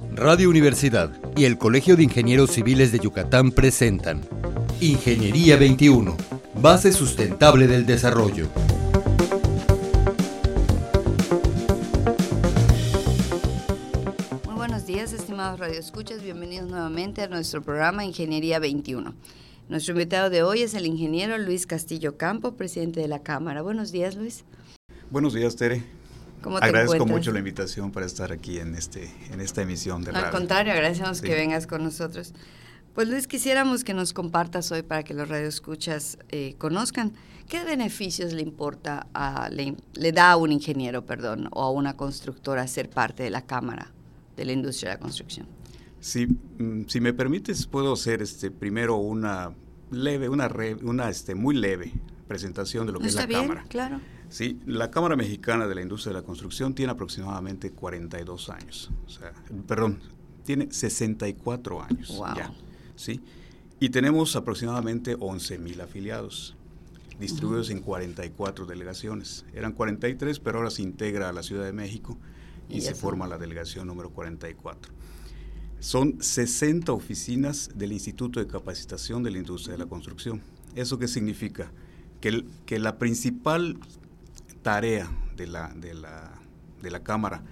Radio Universidad y el Colegio de Ingenieros Civiles de Yucatán presentan Ingeniería 21, base sustentable del desarrollo. Muy buenos días, estimados radioescuchas, bienvenidos nuevamente a nuestro programa Ingeniería 21. Nuestro invitado de hoy es el ingeniero Luis Castillo Campo, presidente de la Cámara. Buenos días, Luis. Buenos días, Tere. Agradezco mucho la invitación para estar aquí en, este, en esta emisión de radio. Al contrario, agradecemos que vengas con nosotros. Pues Luis, quisiéramos que nos compartas hoy para que los radioescuchas eh, conozcan qué beneficios le importa, a, le, da a un ingeniero, perdón, o a una constructora ser parte de la Cámara de la Industria de la Construcción. Sí, mm, si me permites, puedo hacer este, primero una leve, una, una este, muy leve presentación de lo que es la bien, Cámara. claro. Sí, la Cámara Mexicana de la Industria de la Construcción tiene aproximadamente 42 años. O sea, perdón, tiene 64 años ya. ¿sí? Y tenemos aproximadamente 11 mil afiliados, distribuidos en 44 delegaciones. Eran 43, pero ahora se integra a la Ciudad de México y, se forma la delegación número 44. Son 60 oficinas del Instituto de Capacitación de la Industria de la Construcción. ¿Eso qué significa? Que, que la principal tarea de la, de la, de la Cámara,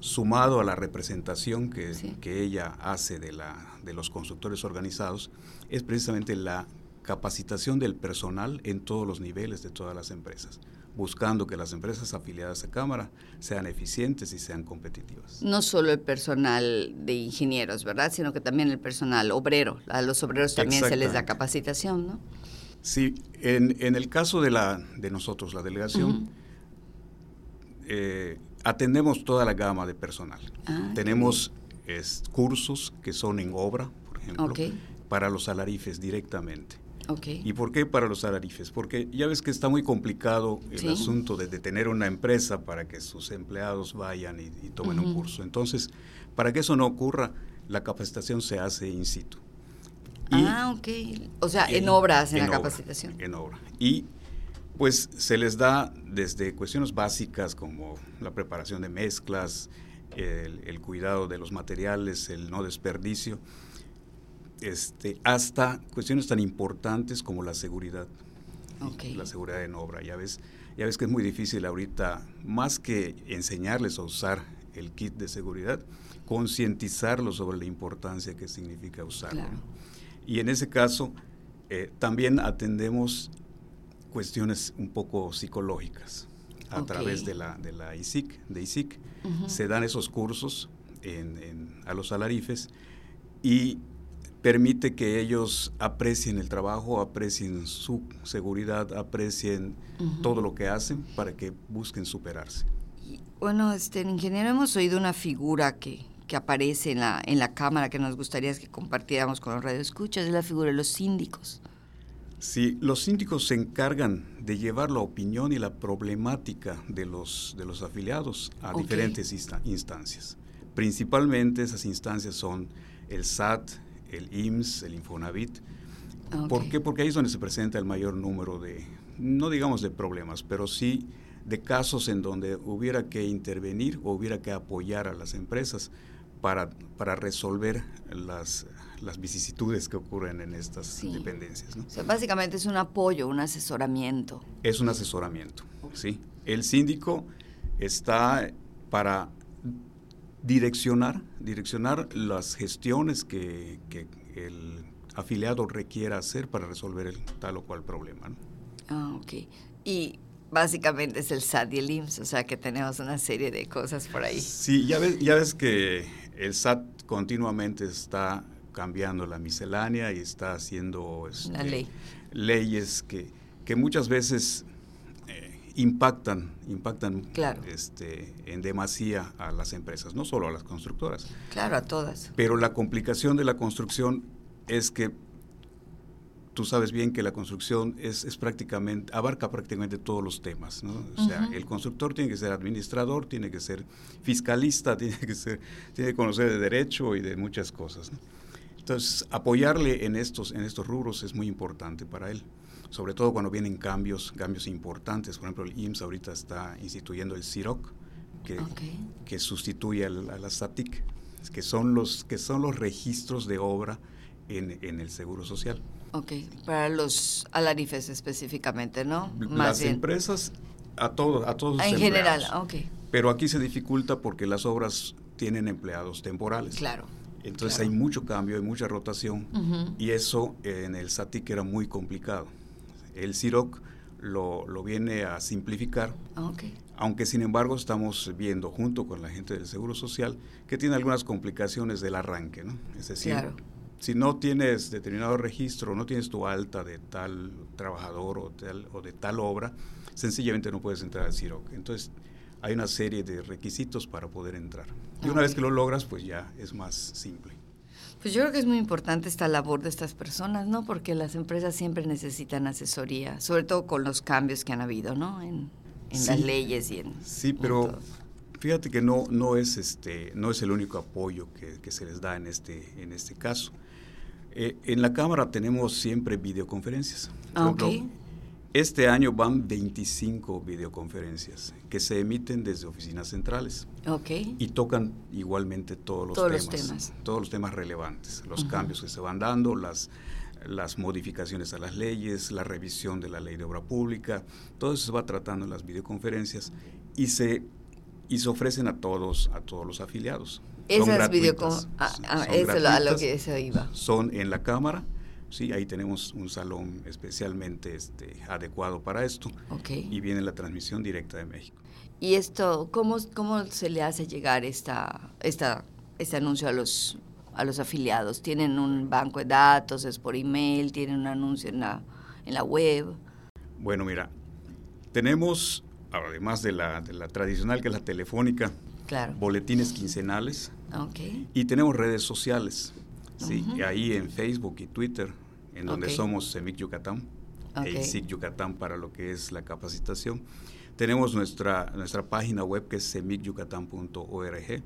sumado a la representación que, que, ella hace de, la, de los constructores organizados, es precisamente la capacitación del personal en todos los niveles de todas las empresas buscando que las empresas afiliadas a Cámara sean eficientes y sean competitivas. No solo el personal de ingenieros, ¿verdad? Sino que también el personal obrero. A los obreros también se les da capacitación, ¿no? Sí, en, en el caso de, la, de nosotros, la delegación, eh, atendemos toda la gama de personal. Ah, Tenemos cursos que son en obra, por ejemplo, para los salarifes directamente. ¿Y por qué para los salarifes? Porque ya ves que está muy complicado el asunto de, tener una empresa para que sus empleados vayan y, tomen un curso. Entonces, para que eso no ocurra, la capacitación se hace in situ. Ah, ok. O sea, en, obras, en, la capacitación. En obra. Y pues se les da desde cuestiones básicas como la preparación de mezclas, el, cuidado de los materiales, el no desperdicio, este, hasta cuestiones tan importantes como la seguridad. La seguridad en obra. Ya ves, ya ves que es muy difícil ahorita, más que enseñarles a usar el kit de seguridad, concientizarlos sobre la importancia que significa usarlo. Y en ese caso, eh, también atendemos cuestiones un poco psicológicas a través de la, de la ISIC, de ISIC. Se dan esos cursos a los salarifes y permite que ellos aprecien el trabajo, aprecien su seguridad, aprecien todo lo que hacen para que busquen superarse. Bueno, este, ingeniero, hemos oído una figura que, que aparece en la, en la Cámara que nos gustaría que compartiéramos con los radioescuchas, es la figura de los síndicos. Sí, los síndicos se encargan de llevar la opinión y la problemática de los, de los afiliados a diferentes instancias. Principalmente esas instancias son el SAT, el IMSS, el Infonavit. ¿Por qué? Porque ahí es donde se presenta el mayor número de, no digamos de problemas, pero sí de casos en donde hubiera que intervenir o hubiera que apoyar a las empresas para, para resolver las, las vicisitudes que ocurren en estas dependencias. O sea, básicamente es un apoyo, un asesoramiento. Es un asesoramiento, sí. El síndico está para direccionar, direccionar las gestiones que, el afiliado requiera hacer para resolver el tal o cual problema. Ah, ok. Y básicamente es el SAT y el IMSS, o sea que tenemos una serie de cosas por ahí. Sí, ya ves, ya ves que el SAT continuamente está cambiando la miscelánea y está haciendo este, leyes que, que, muchas veces eh, impactan, impactan este, en demasía a las empresas, no solo a las constructoras. Claro, a todas. Pero la complicación de la construcción es que tú sabes bien que la construcción es, es, prácticamente, abarca prácticamente todos los temas, ¿no? O sea, el constructor tiene que ser administrador, tiene que ser fiscalista, tiene que ser, tiene que conocer de derecho y de muchas cosas, ¿no? Entonces, apoyarle en estos, en estos rubros es muy importante para él, sobre todo cuando vienen cambios, cambios importantes. Por ejemplo, el IMSS ahorita está instituyendo el CIROC, que, que sustituye a la SATIC. que son los, que son los registros de obra en, en el Seguro Social. Ok, para los alarifes específicamente, ¿no? Las empresas, a, todo, a todos. En general, ok. Pero aquí se dificulta porque las obras tienen empleados temporales. Claro. Entonces hay mucho cambio, hay mucha rotación y eso en el SATIC era muy complicado. El CIROC lo, lo viene a simplificar, ah, aunque sin embargo estamos viendo junto con la gente del Seguro Social que tiene algunas complicaciones del arranque, ¿no? Es decir, si no tienes determinado registro, no tienes tu alta de tal trabajador o, o de tal obra, sencillamente no puedes entrar al CIROC. Entonces, hay una serie de requisitos para poder entrar. Y una vez que lo logras, pues ya es más simple. Pues yo creo que es muy importante esta labor de estas personas, ¿no? Porque las empresas siempre necesitan asesoría, sobre todo con los cambios que han habido, ¿no? En, las leyes y en... Sí, pero fíjate que no, no, es, este, no es el único apoyo que, se les da en este, en este caso. Eh, en la Cámara tenemos siempre videoconferencias. Ah, este año van 25 videoconferencias que se emiten desde oficinas centrales. Ok. Y tocan igualmente todos los, temas, Todos los temas relevantes, los cambios que se van dando, las, las modificaciones a las leyes, la revisión de la ley de obra pública, todo eso se va tratando en las videoconferencias y se, y se ofrecen a todos, a todos los afiliados. Esas videoconferencias, ah, ah, eso a lo que se iba. Son en la Cámara, Sí, ahí tenemos un salón especialmente este, adecuado para esto. Y viene la transmisión directa de México. ¿Y esto, cómo, cómo se le hace llegar esta, esta, este anuncio a los, a los afiliados? ¿Tienen un banco de datos? ¿Es por email? ¿Tienen un anuncio en la, en la web? Bueno, mira, tenemos, además de la, de la tradicional que es la telefónica, claro. boletines quincenales. Okay. Y tenemos redes sociales. Sí, ahí en Facebook y Twitter, en donde somos CEMIC Yucatán, e ISIC Yucatán para lo que es la capacitación. Tenemos nuestra, nuestra página web que es cemicyucatán.org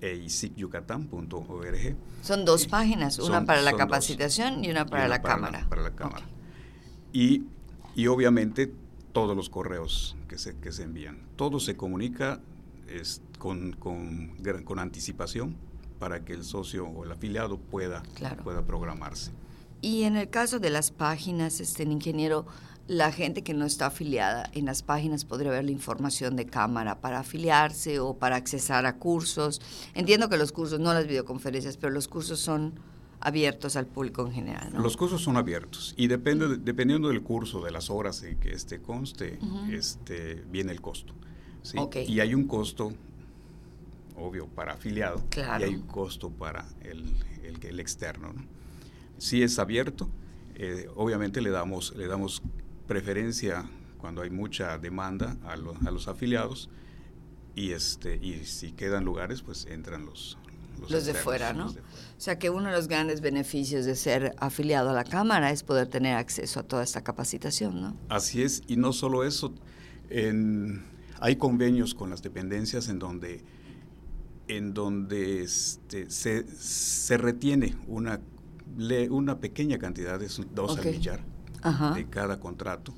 e isicyucatán.org. Son dos páginas, una para la capacitación y una para la cámara. para la cámara. Y, y, obviamente todos los correos que se, que se envían. Todo se comunica es, con, con, con anticipación para que el socio o el afiliado pueda, pueda programarse. Y en el caso de las páginas, este ingeniero, la gente que no está afiliada en las páginas podría ver la información de cámara para afiliarse o para accesar a cursos. Entiendo que los cursos, no las videoconferencias, pero los cursos son abiertos al público en general. Los cursos son abiertos y depende, dependiendo del curso, de las horas en que este conste, este, viene el costo. ¿sí? Y hay un costo obvio, para afiliado y hay un costo para el, el, el externo. Si es abierto, eh, obviamente le damos, le damos preferencia cuando hay mucha demanda a, a, los afiliados y, este, y si quedan lugares, pues entran los, los, de fuera, ¿no? O sea que uno de los grandes beneficios de ser afiliado a la Cámara es poder tener acceso a toda esta capacitación, ¿no? Así es, y no solo eso, en, hay convenios con las dependencias en donde en donde este, se, se, retiene una, una pequeña cantidad, de dos al millar, de cada contrato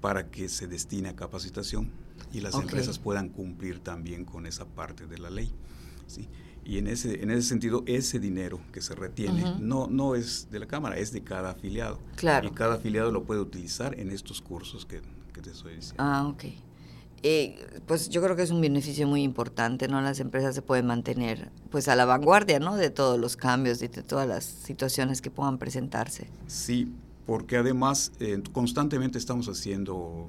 para que se destine a capacitación y las empresas puedan cumplir también con esa parte de la ley. ¿sí? Y en ese, en ese sentido, ese dinero que se retiene no, no es de la Cámara, es de cada afiliado. Claro. Y cada afiliado lo puede utilizar en estos cursos que, que te estoy diciendo. Ah, ok. Eh, pues yo creo que es un beneficio muy importante, ¿no? Las empresas se pueden mantener pues a la vanguardia, ¿no? De todos los cambios y de todas las situaciones que puedan presentarse. Sí, porque además eh, constantemente estamos haciendo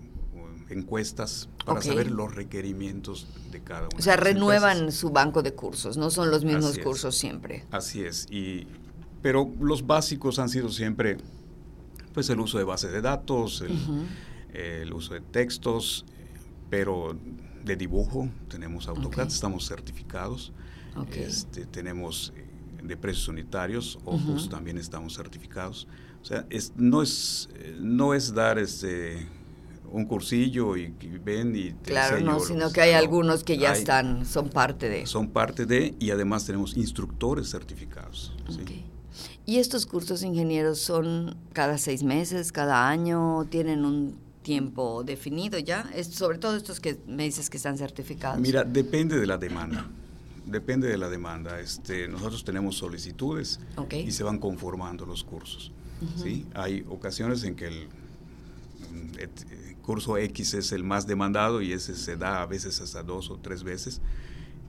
encuestas para saber los requerimientos de cada uno. O sea, renuevan su banco de cursos, no son los mismos cursos siempre. Así es, y, pero los básicos han sido siempre pues el uso de bases de datos, el uso de textos, pero de dibujo tenemos AutoCAD, estamos certificados, este, tenemos eh, de precios unitarios, Opus también estamos certificados. O sea, es, no, es, no es dar este un cursillo y, ven y te Claro, no, sino que hay algunos que ya están, son parte de. Son parte de, y además tenemos instructores certificados. ¿Y estos cursos ingenieros son cada seis meses, cada año? ¿Tienen un tiempo definido ya? Es, sobre todo estos que me dices que están certificados. Mira, depende de la demanda. depende de la demanda. Este, nosotros tenemos solicitudes y se van conformando los cursos. ¿sí? Hay ocasiones en que el mm, curso X es el más demandado y ese se da a veces hasta dos o tres veces.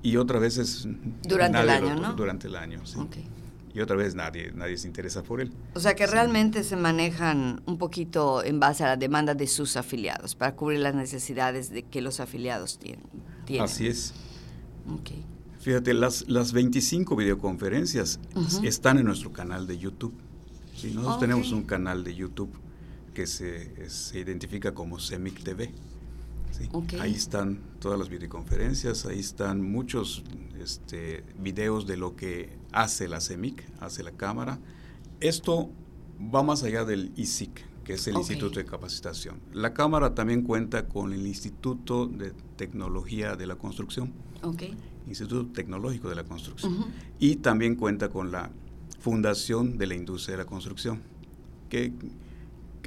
Y otras veces... Durante el lo año, ¿no? Durante el año, sí. Ok. Y otra vez nadie, nadie se interesa por él. O sea que realmente se manejan un poquito en base a la demanda de sus afiliados, para cubrir las necesidades de que los afiliados tienen. tienen. Así es. Ok. Fíjate, las, las 25 videoconferencias Ujú. están en nuestro canal de YouTube. Sí, nosotros Ok. tenemos un canal de YouTube que se, se identifica como CEMIC TV. Ahí están todas las videoconferencias, ahí están muchos este, videos de lo que hace la CEMIC, hace la Cámara. Esto va más allá del ISIC, que es el. Instituto de Capacitación. La Cámara también cuenta con el Instituto de Tecnología de la Construcción. Ok. Instituto Tecnológico de la Construcción. Y también cuenta con la Fundación de la Industria de la Construcción. ¿Qué-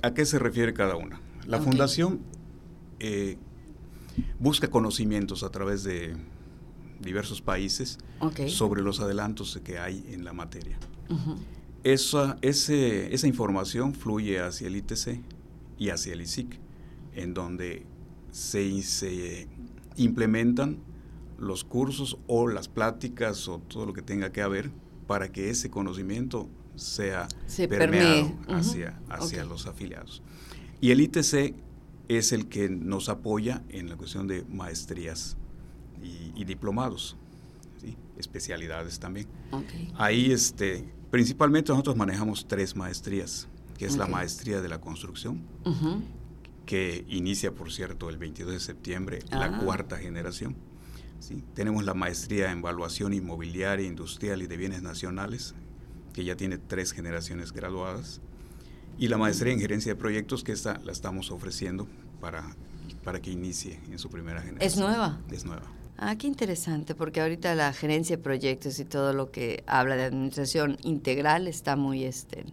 ¿A qué se refiere cada una? La. Fundación eh, busca conocimientos a través de diversos países sobre los adelantos que hay en la materia. Esa, ese- esa información fluye hacia el ITC y hacia el ISIC, en donde se, se implementan los cursos o las pláticas o todo lo que tenga que haber para que ese conocimiento sea Se permeado permee. Hacia, hacia Ok. los afiliados. Y el ITC es el que nos apoya en la cuestión de maestrías y, y diplomados, ¿sí? especialidades también. Ok. Ahí, este, principalmente nosotros manejamos tres maestrías, que es la Ok. maestría de la construcción, Ujú. que inicia, por cierto, el 22 de septiembre, Ah. la cuarta generación. ¿sí? Tenemos la maestría en evaluación inmobiliaria, industrial y de bienes nacionales, que ya tiene tres generaciones graduadas. Y la maestría en gerencia de proyectos, que esta la estamos ofreciendo para, para que inicie en su primera generación. ¿Es nueva? Es nueva. Ah, qué interesante, porque ahorita la gerencia de proyectos y todo lo que habla de administración integral está muy, este,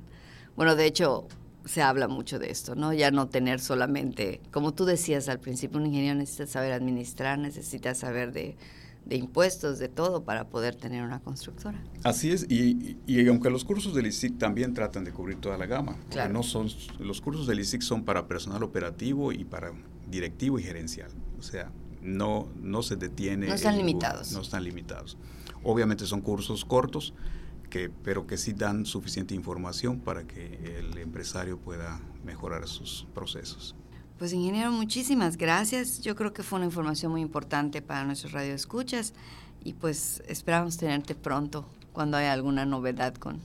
bueno, de hecho se habla mucho de esto, ¿no? Ya no tener solamente, como tú decías al principio, un ingeniero necesita saber administrar, necesita saber de, de impuestos, de todo para poder tener una constructora. Así es, y, y- aunque los cursos del ISIC también tratan de cubrir toda la gama, Claro. no son, los cursos del ISIC son para personal operativo y para directivo y gerencial, o sea, no, no se detiene. No están limitados. No están limitados. Obviamente son cursos cortos, que, pero que sí dan suficiente información para que el empresario pueda mejorar sus procesos. Pues ingeniero, muchísimas gracias. Yo creo que fue una información muy importante para nuestros radioescuchas y pues esperamos tenerte pronto cuando haya alguna novedad con,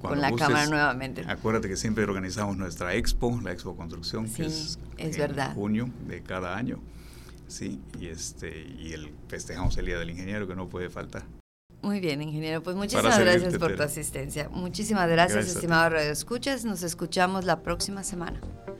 con la cámara nuevamente. Acuérdate que siempre organizamos nuestra expo, la Expo Construcción, Sí, que es, es en verdad. junio de cada año. Sí, y este y el festejamos el Día del Ingeniero que no puede faltar. Muy bien, ingeniero. Pues muchísimas gracias por tu asistencia. Muchísimas gracias, Gracias estimado Radio Escuchas. Nos escuchamos la próxima semana.